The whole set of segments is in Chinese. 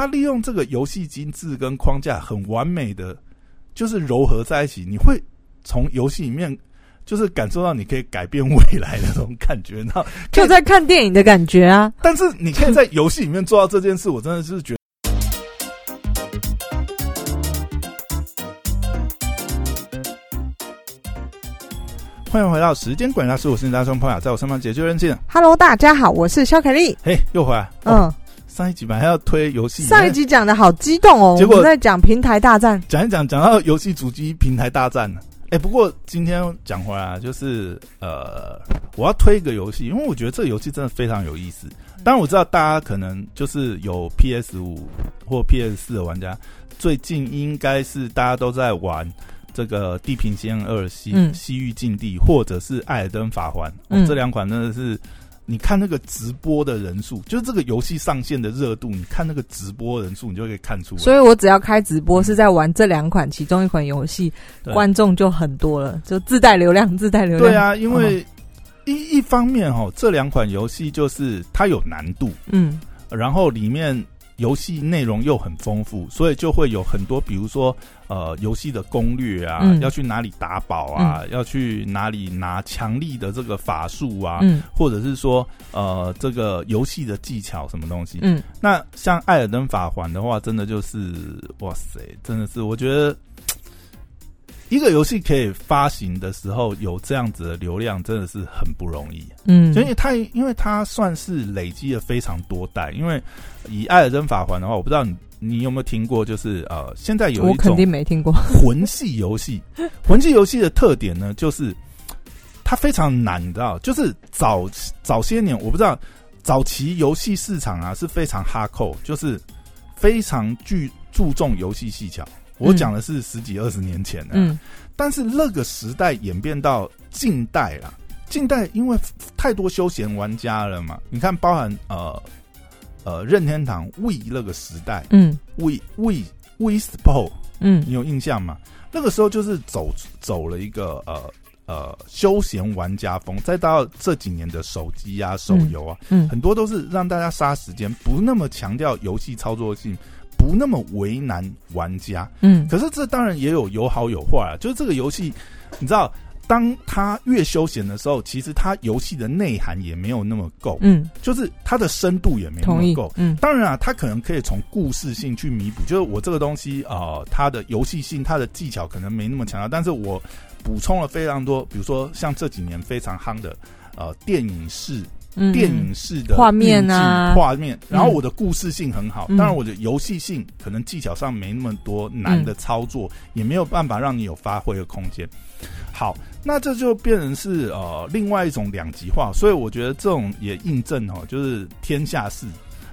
它利用这个游戏机制跟框架很完美的，就是糅合在一起，你会从游戏里面就是感受到你可以改变未来的那种感觉，那就在看电影的感觉啊。但是你可以在游戏里面做到这件事，我真的是觉得。欢迎回到时间管理大师，我是你大兄朋友，在我身旁解救人性。Hello，大家好，我是肖凯丽。嘿，又回来。嗯，哦，上一集本来要推游戏，上一集讲的好激动哦，结果在讲平台大战。讲一讲，讲到游戏主机平台大战了。哎、不过今天讲回来啊，就是呃，我要推一个游戏，因为我觉得这个游戏真的非常有意思。当然我知道大家可能就是有 PS 五或 PS 四的玩家，最近应该是大家都在玩这个《地平线二西》嗯西域禁地》或者是《艾尔登法环》这两款真的是。你看那个直播的人数，就是这个游戏上线的热度，你看那个直播人数，你就可以看出来。所以我只要开直播是在玩这两款其中一款游戏，观众就很多了，就自带流量，自带流量。对啊，因为一一方面哦，这两款游戏就是它有难度，嗯然后里面游戏内容又很丰富，所以就会有很多，比如说呃游戏的攻略啊，嗯要去哪里打宝啊，要去哪里拿强力的这个法术啊，嗯或者是说呃这个游戏的技巧什么东西。嗯，那像《艾尔登法环》的话，真的就是哇塞，真的是我觉得。一个游戏可以发行的时候有这样子的流量，真的是很不容易。嗯，所以它因为它算是累积了非常多代。因为以《艾尔登法环》的话，我不知道你你有没有听过，就是呃，现在有我肯一种定没听过。魂系游戏。魂系游戏的特点呢，就是它非常难，你知道，就是早早些年我不知道，早期游戏市场啊是非常哈扣，就是非常具注重游戏技巧。我嗯讲的是十几二十年前的、嗯。但是那个时代演变到近代啦，近代因为太多休闲玩家了嘛，你看包含呃呃任天堂 We 那个时代嗯，We We We Sport，嗯。你有印象吗？那个时候就是走走了一个呃呃休闲玩家风，再到这几年的手机啊、手游啊，嗯。很多都是让大家杀时间，不那么强调游戏操作性，不那么为难玩家。嗯可是这当然也有有好有坏啊，就是这个游戏，你知道，当他越休闲的时候，其实它游戏的内涵也没有那么够，嗯，就是它的深度也没那么够。。嗯当然啊，它可能可以从故事性去弥补，就是我这个东西啊、呃它的游戏性、它的技巧可能没那么强调，但是我补充了非常多，比如说像这几年非常夯的呃电影式嗯，电影式的画面啊画面，然后我的故事性很好，嗯当然我的游戏性可能技巧上没那么多难的操作，也没有办法让你有发挥的空间。好，那这就变成是呃另外一种两极化，所以我觉得这种也印证哦，就是天下事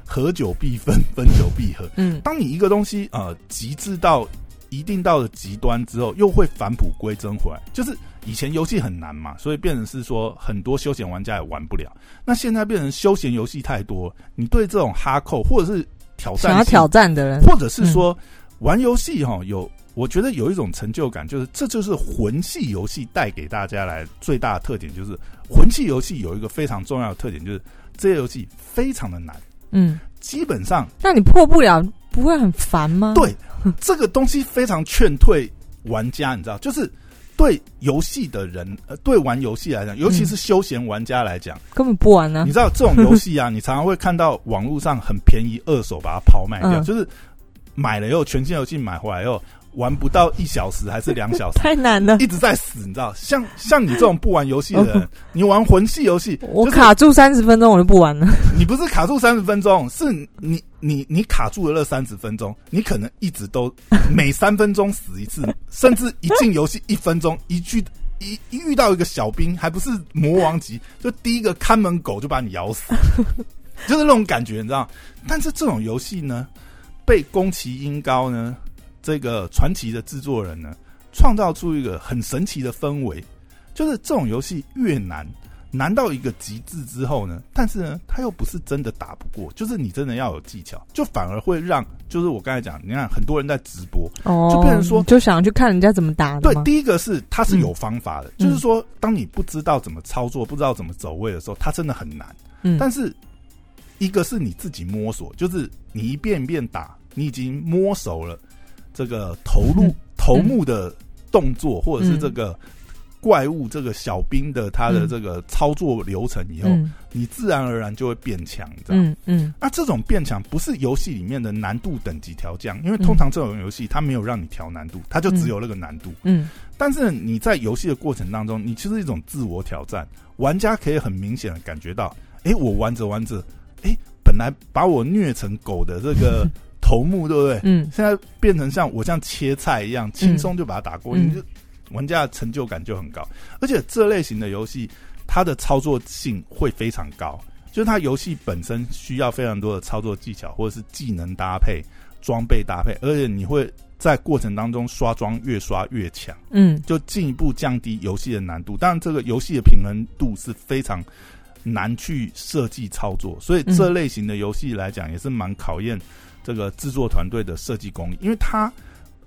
合久必分，分久必合。嗯当你一个东西呃极致到一定到了极端之后，又会返璞归真回来。就是以前游戏很难嘛，所以变成是说很多休闲玩家也玩不了。那现在变成休闲游戏太多，你对这种哈扣或者是挑战性想要挑战的人，或者是说、玩游戏哈，有我觉得有一种成就感，就是这就是魂系游戏带给大家来最大的特点，就是魂系游戏有一个非常重要的特点，就是这些游戏非常的难，嗯，基本上那你破不了，不会很烦吗？对这个东西非常劝退玩家，你知道，就是对游戏的人，呃，对玩游戏来讲，尤其是休闲玩家来讲，根本不玩呢你。知道这种游戏啊，你常常会看到网络上很便宜二手把它抛卖掉，嗯就是买了以后全新游戏买回来以后玩不到一小时还是两小时，太难了，一直在死，你知道？像像你这种不玩游戏的人，你玩魂系游戏，就是我卡住三十分钟我就不玩了。你不是卡住三十分钟，是你你你卡住了那三十分钟，你可能一直都每三分钟死一次，甚至一进游戏一分钟，一句一一遇到一个小兵，还不是魔王级，就第一个看门狗就把你咬死，就是那种感觉，你知道？但是这种游戏呢，被宫崎英高呢这个传奇的制作人呢，创造出一个很神奇的氛围，就是这种游戏越难。难到一个极致之后呢，但是呢，他又不是真的打不过，就是你真的要有技巧，就反而会让，就是我刚才讲，你看很多人在直播，哦，就变成说就想去看人家怎么打的对，第一个是他是有方法的，嗯就是说，当你不知道怎么操作、不知道怎么走位的时候，它真的很难。嗯，但是一个是你自己摸索，就是你一遍一遍打，你已经摸熟了这个投入嗯。头目的动作，或者是这个怪物这个小兵的他的嗯。这个操作流程以后，嗯。你自然而然就会变强，这样。嗯嗯。那这种变强不是游戏里面的难度等级调降，因为通常这种游戏它没有让你调难度，它就只有那个难度。嗯。但是你在游戏的过程当中，你其实一种自我挑战，玩家可以很明显的感觉到，哎，我玩着玩着，哎，本来把我虐成狗的这个 头目，对不对？嗯现在变成像我像切菜一样，轻松就把它打过，嗯你就玩家的成就感就很高。而且这类型的游戏，它的操作性会非常高，就是它游戏本身需要非常多的操作技巧，或者是技能搭配、装备搭配，而且你会在过程当中刷装越刷越强，嗯就进一步降低游戏的难度。当然，这个游戏的平衡度是非常难去设计操作，所以这类型的游戏来讲，也是蛮考验这个制作团队的设计工艺，因为它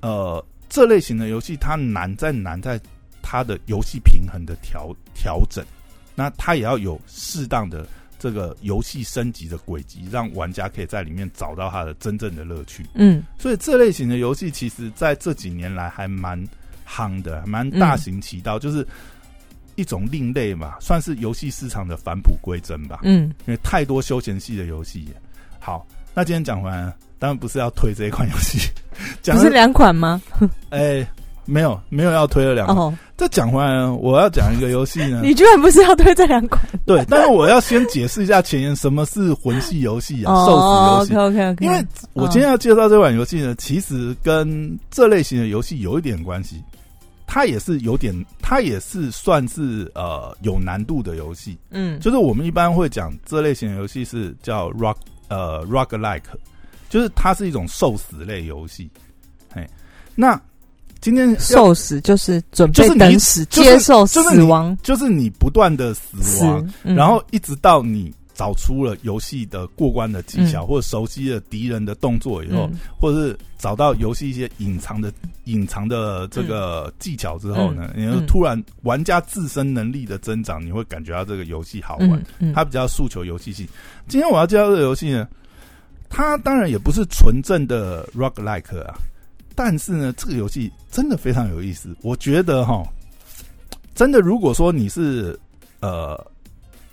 呃这类型的游戏它难在难在它的游戏平衡的调调整，那它也要有适当的这个游戏升级的轨迹，让玩家可以在里面找到它的真正的乐趣。嗯所以这类型的游戏，其实在这几年来还蛮夯的，还蛮大行其道，就是一种另类嘛，算是游戏市场的返璞归真吧。嗯因为太多休闲系的游戏。好，那今天讲完了，当然不是要推这一款游戏，不是两款吗？哎、没有没有要推了两款。哦，这讲回来呢，我要讲一个游戏呢，你居然不是要推这两款？对，但是我要先解释一下前言，什么是魂系游戏啊，寿哦司游戏。，OK OK OK，因为我今天要介绍这款游戏呢，其实跟这类型的游戏有一点关系。它也是有点，它也是算是呃有难度的游戏。嗯就是我们一般会讲这类型的游戏是叫 rock 呃 rock like，就是它是一种受死类游戏。嘿，那今天受死就是准备等死，就是接受死亡，就是你不断的死死亡，，嗯然后一直到你找出了游戏的过关的技巧，嗯或者熟悉了敌人的动作以后，嗯或者是找到游戏一些隐藏的隐藏的这个技巧之后呢，嗯你就突然玩家自身能力的增长，你会感觉到这个游戏好玩。它比较诉求游戏性。今天我要介绍这个游戏呢，它当然也不是纯正的 rock like 啊，但是呢，这个游戏真的非常有意思。我觉得哈，真的如果说你是呃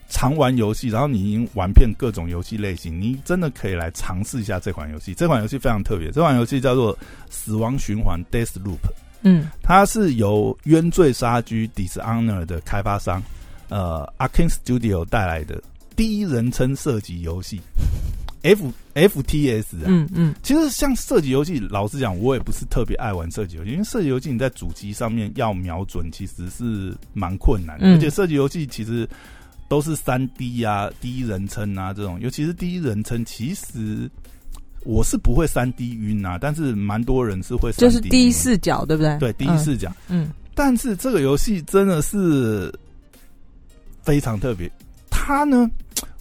常玩游戏，然后你已经玩遍各种游戏类型，你真的可以来尝试一下这款游戏。这款游戏非常特别，这款游戏叫做《死亡循环》（Death Loop）。嗯它是由《冤罪杀局》（Dishonor） 的开发商呃 Arkane Studio 带来的第一人称射击游戏 F FTS 啊。嗯嗯其实像射击游戏，老实讲，我也不是特别爱玩射击游戏，因为射击游戏你在主机上面要瞄准，其实是蛮困难的。嗯而且射击游戏其实都是三 D 啊、第一人称啊这种，尤其是第一人称，其实我是不会三 D 晕啊，但是蛮多人是会3 D 就是第一视角，对不对？对第一视角。嗯，但是这个游戏真的是非常特别。它呢，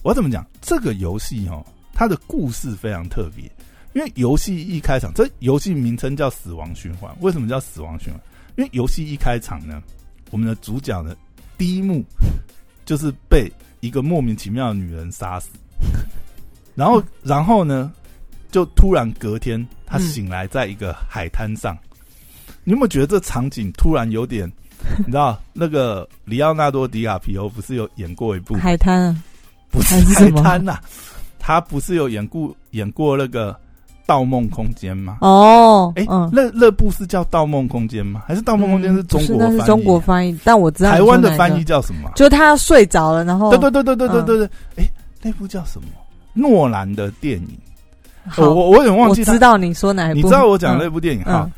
我要怎么讲？这个游戏哦，它的故事非常特别。因为游戏一开场，这游戏名称叫《死亡循环》。为什么叫死亡循环？因为游戏一开场呢，我们的主角呢，第一幕就是被一个莫名其妙的女人杀死，然后，然后呢，就突然隔天他嗯醒来在一个海滩上。你有没有觉得这场景突然有点，你知道那个里奥纳多·迪卡皮欧不是有演过一部海滩啊，不是海滩呐、他不是有演过演过那个《盗梦空间》吗？哦，哎、嗯，那那部是叫《盗梦空间》吗？还是《盗梦空间》是中国翻译？那是中国翻译，但我知道台湾的翻译，叫什么啊、就他睡着了，然后对对对对对对对对，嗯哎、那部叫什么？诺兰的电影，我我我有点忘记他知道你说哪一部，你知道我讲的那嗯部电影哈？嗯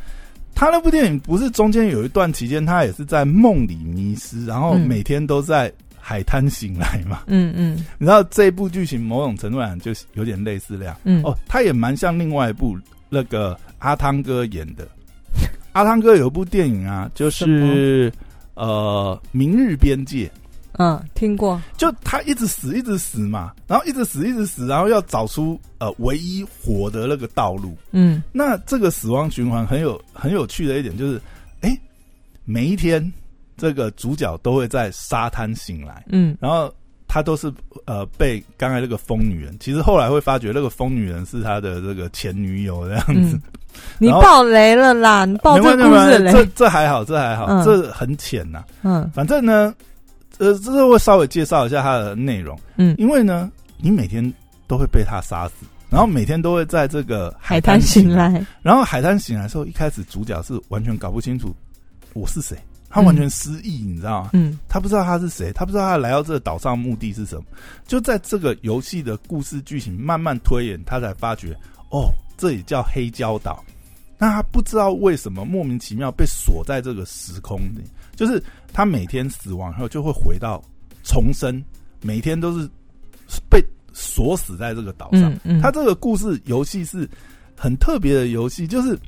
他那部电影不是中间有一段期间，他也是在梦里迷失，然后嗯每天都在海滩醒来嘛？嗯嗯你知道这一部剧情某种程度上就是有点类似那样嗯，哦，他也蛮像另外一部那个阿汤哥演的。阿汤哥有一部电影啊，就是呃《明日边界》。嗯，听过，就他一直死，一直死嘛，然后一直死，一直死，然后要找出呃唯一活的那个道路。嗯那这个死亡循环很有很有趣的一点就是，哎、每一天这个主角都会在沙滩醒来，嗯。然后他都是呃被刚才那个疯女人，其实后来会发觉那个疯女人是他的这个前女友这样子。嗯。你爆雷了啦！你爆没这故事。雷，这这还好，这还好，嗯这很浅呐、嗯。反正呢，呃，这是会稍微介绍一下它的内容，嗯，因为呢，你每天都会被他杀死，然后每天都会在这个海滩醒，来，然后海滩醒来的时候，一开始主角是完全搞不清楚我是谁，他完全失忆，你知道吗？嗯他不知道他是谁，他不知道他来到这个岛上目的是什么。就在这个游戏的故事剧情慢慢推演，他才发觉，哦，这里叫黑礁岛。那他不知道为什么莫名其妙被锁在这个时空里，就是他每天死亡后就会回到重生，每天都是被锁死在这个岛上。嗯嗯，它这个故事游戏是很特别的游戏，就是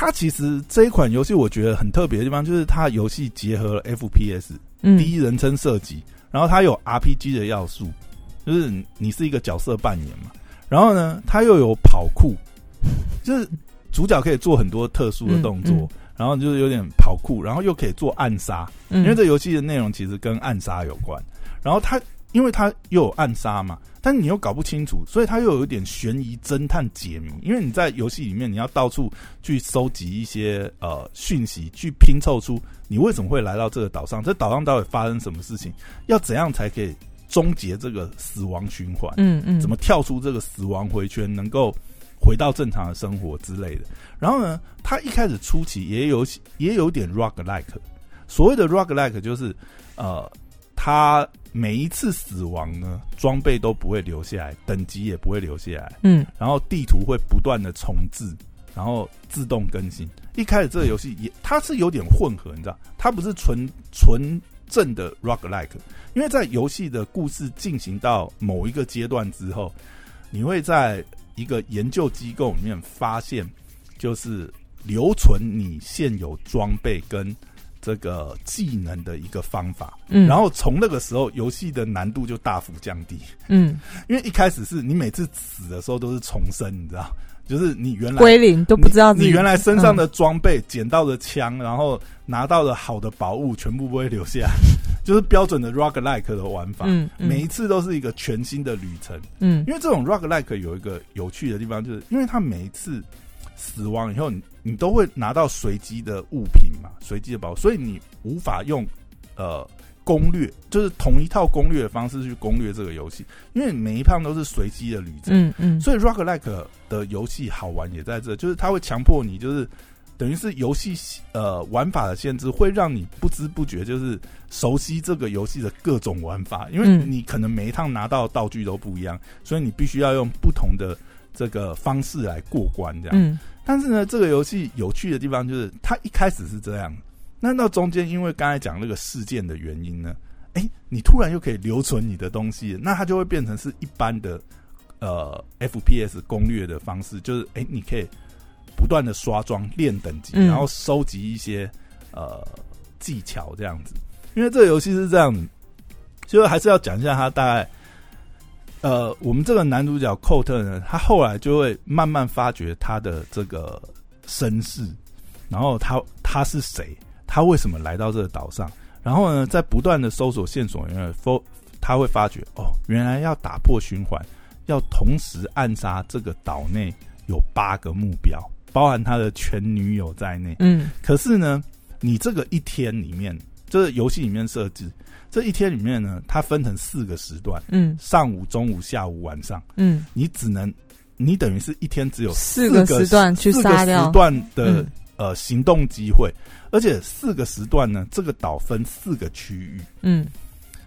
它其实这一款游戏我觉得很特别的地方，就是它游戏结合了 FPS 嗯。第一人称射击，然后它有 RPG 的要素，就是你是一个角色扮演嘛，然后呢，它又有跑酷，就是主角可以做很多特殊的动作，嗯嗯。然后就是有点跑酷，然后又可以做暗杀，嗯。因为这游戏的内容其实跟暗杀有关。然后它因为他又有暗杀嘛，但你又搞不清楚，所以他又有一点悬疑侦探解谜。因为你在游戏里面，你要到处去收集一些呃讯息，去拼凑出你为什么会来到这个岛上，这岛上到底发生什么事情，要怎样才可以终结这个死亡循环。嗯嗯，怎么跳出这个死亡回圈，能够回到正常的生活之类的。然后呢，他一开始初期也有也有点 rock like，所谓的 rock like 就是呃，它每一次死亡呢，装备都不会留下来，等级也不会留下来，嗯然后地图会不断的重置，然后自动更新。一开始这个游戏也它是有点混合，你知道，它不是纯纯正的 rock like，因为在游戏的故事进行到某一个阶段之后，你会在一个研究机构里面发现，就是留存你现有装备跟这个技能的一个方法。嗯，然后从那个时候，游戏的难度就大幅降低。嗯 因为一开始是你每次死的时候都是重生，你知道，就是你原来归零都不知道你你原来身上的装备、捡到的枪，然后拿到的好的宝物，全部不会留下，就是标准的 rock like 的玩法。嗯嗯每一次都是一个全新的旅程。嗯因为这种 rock like 有一个有趣的地方，就是因为它每一次死亡以后，你你都会拿到随机的物品嘛，随机的宝，所以你无法用呃攻略，就是同一套攻略的方式去攻略这个游戏，因为每一趟都是随机的旅程。嗯嗯，所以 rock like 的游戏好玩也在这，就是它会强迫你，就是等于是游戏呃玩法的限制，会让你不知不觉就是熟悉这个游戏的各种玩法，因为嗯。你可能每一趟拿到道具都不一样，所以你必须要用不同的这个方式来过关这样。嗯但是呢，这个游戏有趣的地方就是，它一开始是这样，那到中间因为刚才讲那个事件的原因呢，哎、你突然又可以留存你的东西，那它就会变成是一般的呃 FPS 攻略的方式，就是哎、诶你可以不断的刷装练等级，嗯然后收集一些呃技巧这样子。因为这个游戏是这样子，就是还是要讲一下它大概。呃，我们这个男主角寇特呢，他后来就会慢慢发掘他的这个身世，然后他他是谁，他为什么来到这个岛上，然后呢，在不断的搜索线索，因为否他会发觉哦，原来要打破循环，要同时暗杀这个岛内有八个目标，包含他的前女友在内。嗯可是呢，你这个一天里面，这游戏里面设置，这一天里面呢，它分成四个时段。嗯。上午、中午、下午、晚上，嗯，你只能，你等于是一天只有四个个时段去四个杀掉。时段的、嗯。呃行动机会，而且四个时段呢，这个岛分四个区域，嗯。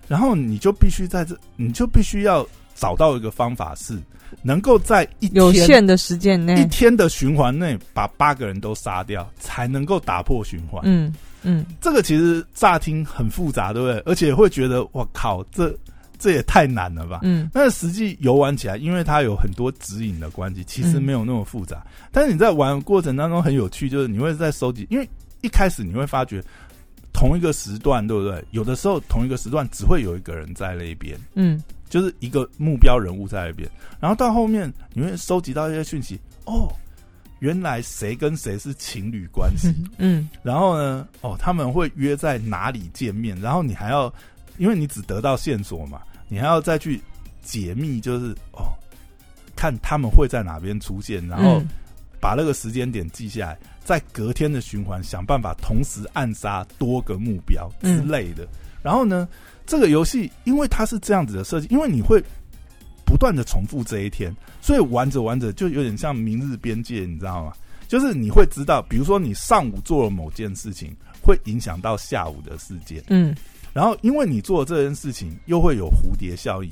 然后你就必须在这，你就必须要找到一个方法是能够在一天有限的时间内。一，天的循环内把八个人都杀掉，才能够打破循环。嗯嗯这个其实乍听很复杂，对不对？而且会觉得我靠，这这也太难了吧？嗯但是实际游玩起来，因为它有很多指引的关系，其实嗯没有那么复杂。但是你在玩的过程当中很有趣，就是你会在收集，因为一开始你会发觉同一个时段，对不对？有的时候同一个时段只会有一个人在那边，嗯就是一个目标人物在那边。然后到后面你会收集到一些讯息，哦，原来谁跟谁是情侣关系，嗯然后呢，哦，他们会约在哪里见面？然后你还要，因为你只得到线索嘛，你还要再去解密，就是哦，看他们会在哪边出现，然后嗯把那个时间点记下来，在隔天的循环想办法同时暗杀多个目标之类的。然后呢，这个游戏因为它是这样子的设计，因为你会不断的重复这一天，所以玩着玩着就有点像明日边界，你知道吗？就是你会知道，比如说你上午做了某件事情，会影响到下午的事件。嗯然后因为你做这件事情，又会有蝴蝶效应。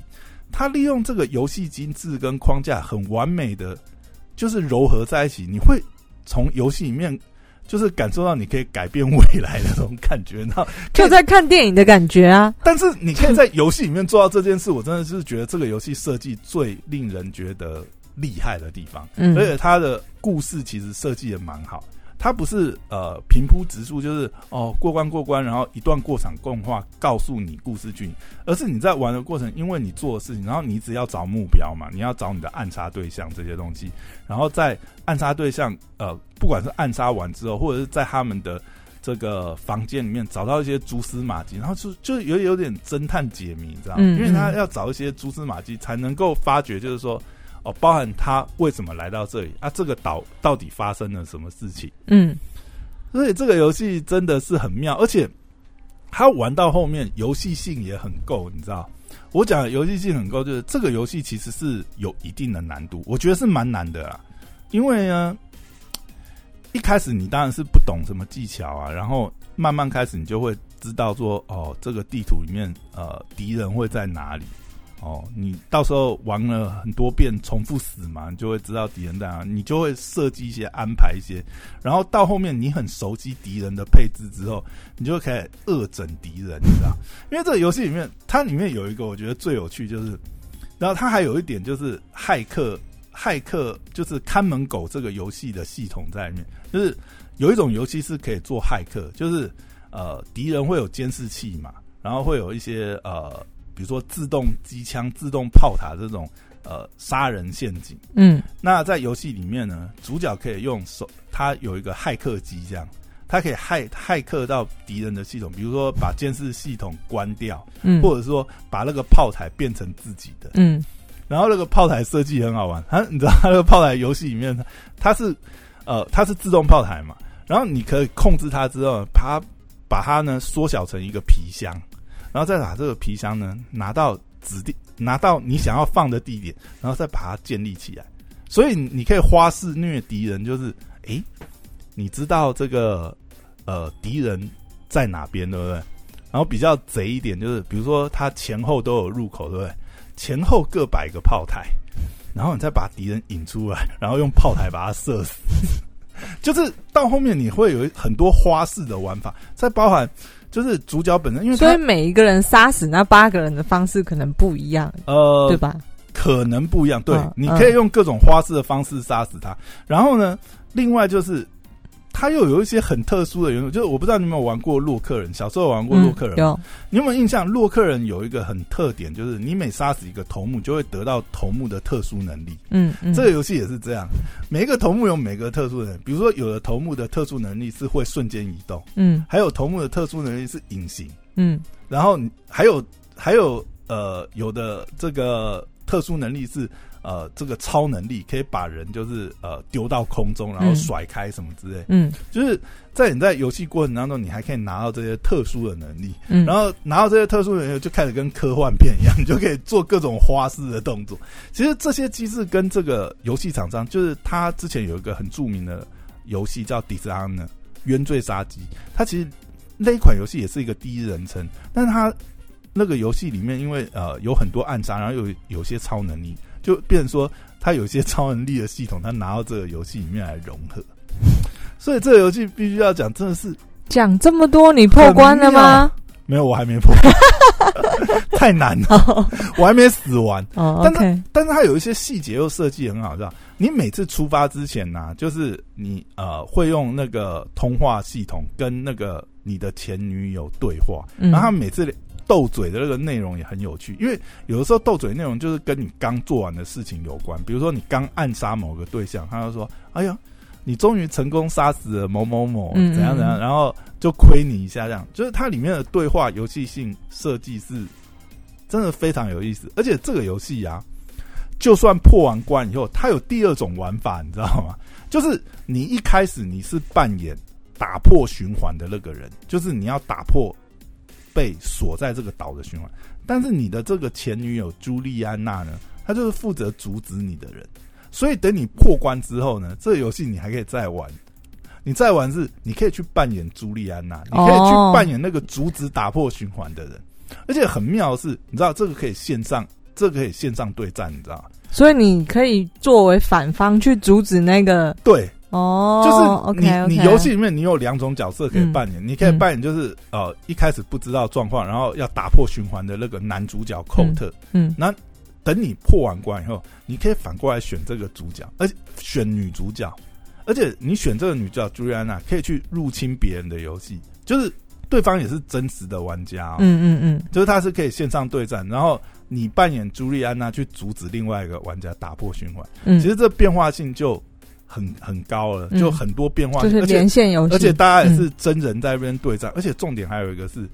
他利用这个游戏机制跟框架，很完美的就是糅合在一起。你会从游戏里面就是感受到你可以改变未来的那种感觉。然后，就在看电影的感觉啊。但是你可以在游戏里面做到这件事，我真的是觉得这个游戏设计最令人觉得厉害的地方。嗯而且它的故事其实设计也蛮好，它不是呃平铺直述，就是哦过关过关，然后一段过场动画告诉你故事剧，而是你在玩的过程，因为你做的事情，然后你只要找目标嘛，你要找你的暗杀对象这些东西，然后在暗杀对象呃不管是暗杀完之后，或者是在他们的这个房间里面找到一些蛛丝马迹，然后就就有有点侦探解谜，你知道吗？因为他要找一些蛛丝马迹，才能够发觉，就是说。哦，包含他为什么来到这里啊？这个岛到底发生了什么事情？嗯所以这个游戏真的是很妙，而且他玩到后面游戏性也很够，你知道？我讲的游戏性很够，就是这个游戏其实是有一定的难度，我觉得是蛮难的啦。因为呢，一开始你当然是不懂什么技巧啊，然后慢慢开始你就会知道说，哦，这个地图里面呃敌人会在哪里。哦，你到时候玩了很多遍，重复死嘛，你就会知道敌人在哪，你就会设计一些安排一些，然后到后面你很熟悉敌人的配置之后，你就可以恶整敌人，你知道？因为这个游戏里面，它里面有一个我觉得最有趣，就是，然后它还有一点就是骇客，骇客就是看门狗这个游戏的系统在里面，就是有一种游戏是可以做骇客，就是呃敌人会有监视器嘛，然后会有一些呃。比如说自动机枪、自动炮塔这种呃杀人陷阱，嗯。那在游戏里面呢，主角可以用手，他有一个骇客机，这样，他可以骇骇客到敌人的系统，比如说把监视系统关掉，嗯。或者说把那个炮台变成自己的。嗯。然后那个炮台设计很好玩，他你知道它那个炮台游戏里面，它是呃它是自动炮台嘛，然后你可以控制它之后，把它把它呢缩小成一个皮箱，然后再把这个皮箱呢拿到指定拿到你想要放的地点，然后再把它建立起来。所以你可以花式虐敌人，就是诶，你知道这个呃敌人在哪边，对不对？然后比较贼一点，就是比如说他前后都有入口，对不对？前后各摆个炮台，然后你再把敌人引出来，然后用炮台把他射死。就是到后面你会有很多花式的玩法，再包含就是主角本身，因为他所以每一个人杀死那八个人的方式可能不一样，呃对吧？可能不一样，对，嗯你可以用各种花式的方式杀死他。然后呢，另外就是他又有一些很特殊的元素，就是我不知道你有没有玩过洛克人，小时候玩过洛克人，嗯有，你有没有印象？洛克人有一个很特点，就是你每杀死一个头目，就会得到头目的特殊能力。嗯嗯，这个游戏也是这样，每一个头目有每个特殊能力，比如说有的头目的特殊能力是会瞬间移动，嗯还有头目的特殊能力是隐形，嗯然后还有还有呃有的这个特殊能力是呃这个超能力可以把人就是呃丢到空中，然后嗯甩开什么之类，嗯。就是在你在游戏过程当中，你还可以拿到这些特殊的能力，嗯，然后拿到这些特殊能力，就开始跟科幻片一样，你就可以做各种花式的动作。其实这些机制跟这个游戏厂商，就是他之前有一个很著名的游戏叫《Dishonor》冤罪杀机，它其实那一款游戏也是一个第一人称，但是它那个游戏里面因为呃有很多暗杀，然后有有些超能力，就变成说他有一些超能力的系统，他拿到这个游戏里面来融合。所以这个游戏必须要讲，真的是讲这么多，你破关了吗？没有，我还没破，太难了，我还没死完。哦但，OK，但是它有一些细节又设计很好，知道？你每次出发之前呢、就是你呃会用那个通话系统跟那个你的前女友对话，嗯然后他每次斗嘴的那个内容也很有趣，因为有的时候斗嘴内容就是跟你刚做完的事情有关，比如说你刚暗杀某个对象，他就说：“哎呀，你终于成功杀死了某某某，嗯怎样怎样。”嗯然后就亏你一下，这样就是它里面的对话游戏性设计是真的非常有意思。而且这个游戏啊，就算破完关以后，它有第二种玩法，你知道吗？就是你一开始你是扮演打破循环的那个人，就是你要打破被锁在这个岛的循环。但是你的这个前女友朱莉安娜呢，她就是负责阻止你的人。所以等你破关之后呢，这个游戏你还可以再玩。你再玩是，你可以去扮演朱莉安娜，你可以去扮演那个阻止打破循环的人。而且很妙的是，你知道这个可以线上，这个可以线上对战，你知道吗？所以你可以作为反方去阻止那个对哦，就是你你游戏里面你有两种角色可以嗯扮演，你可以扮演就是呃一开始不知道状况，然后要打破循环的那个男主角寇特。嗯。那等你破完关以后，你可以反过来选这个主角，而且选女主角，而且你选这个女主角朱莉安娜可以去入侵别人的游戏，就是对方也是真实的玩家、哦，嗯嗯嗯，就是他是可以线上对战，然后你扮演朱莉安娜去阻止另外一个玩家打破循环，嗯，其实这变化性就很很高了，嗯就很多变化性，就是连线游戏，而且大家也是真人在那边对战，而且重点还有一个是，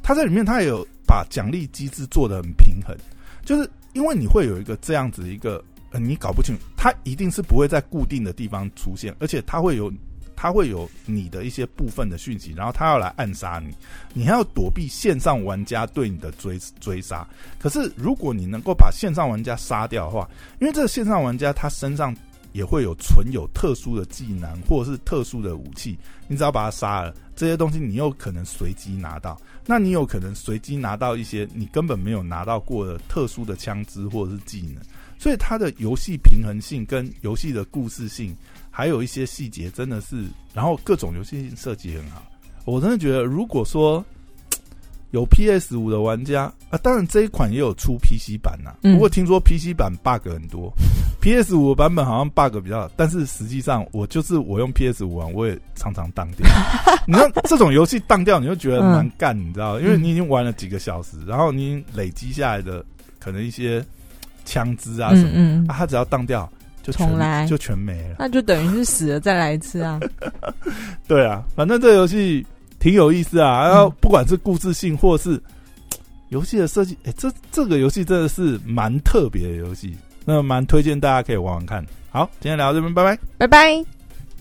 他在里面他也有把奖励机制做的很平衡，就是因为你会有一个这样子一个，呃，你搞不清楚，他一定是不会在固定的地方出现，而且他会有。他会有你的一些部分的讯息，然后他要来暗杀你，你还要躲避线上玩家对你的追追杀。可是如果你能够把线上玩家杀掉的话，因为这个线上玩家他身上也会有存有特殊的技能或者是特殊的武器，你只要把他杀了，这些东西你有可能随机拿到。那你有可能随机拿到一些你根本没有拿到过的特殊的枪支或者是技能，所以它的游戏平衡性跟游戏的故事性，还有一些细节真的是，然后各种游戏性设计很好。我真的觉得，如果说有 PS 五的玩家啊，当然这一款也有出 PC 版呐、嗯不过听说 PC 版 bug 很多，PS 五版本好像 bug 比较少，但是实际上我就是我用 PS 五玩，我也常常当掉。你看这种游戏当掉，你就觉得蛮干，你知道，因为你已经玩了几个小时，然后你累积下来的可能一些枪支啊什么，嗯嗯啊，，它只要当掉就全重来就全没了。那就等于是死了再来一次啊。对啊，反正这游戏挺有意思啊。然后不管是故事性或是 游戏的设计，哎、这这个游戏真的是蛮特别的游戏，那蛮推荐大家可以玩玩看。好，今天聊到这边，拜拜。拜拜。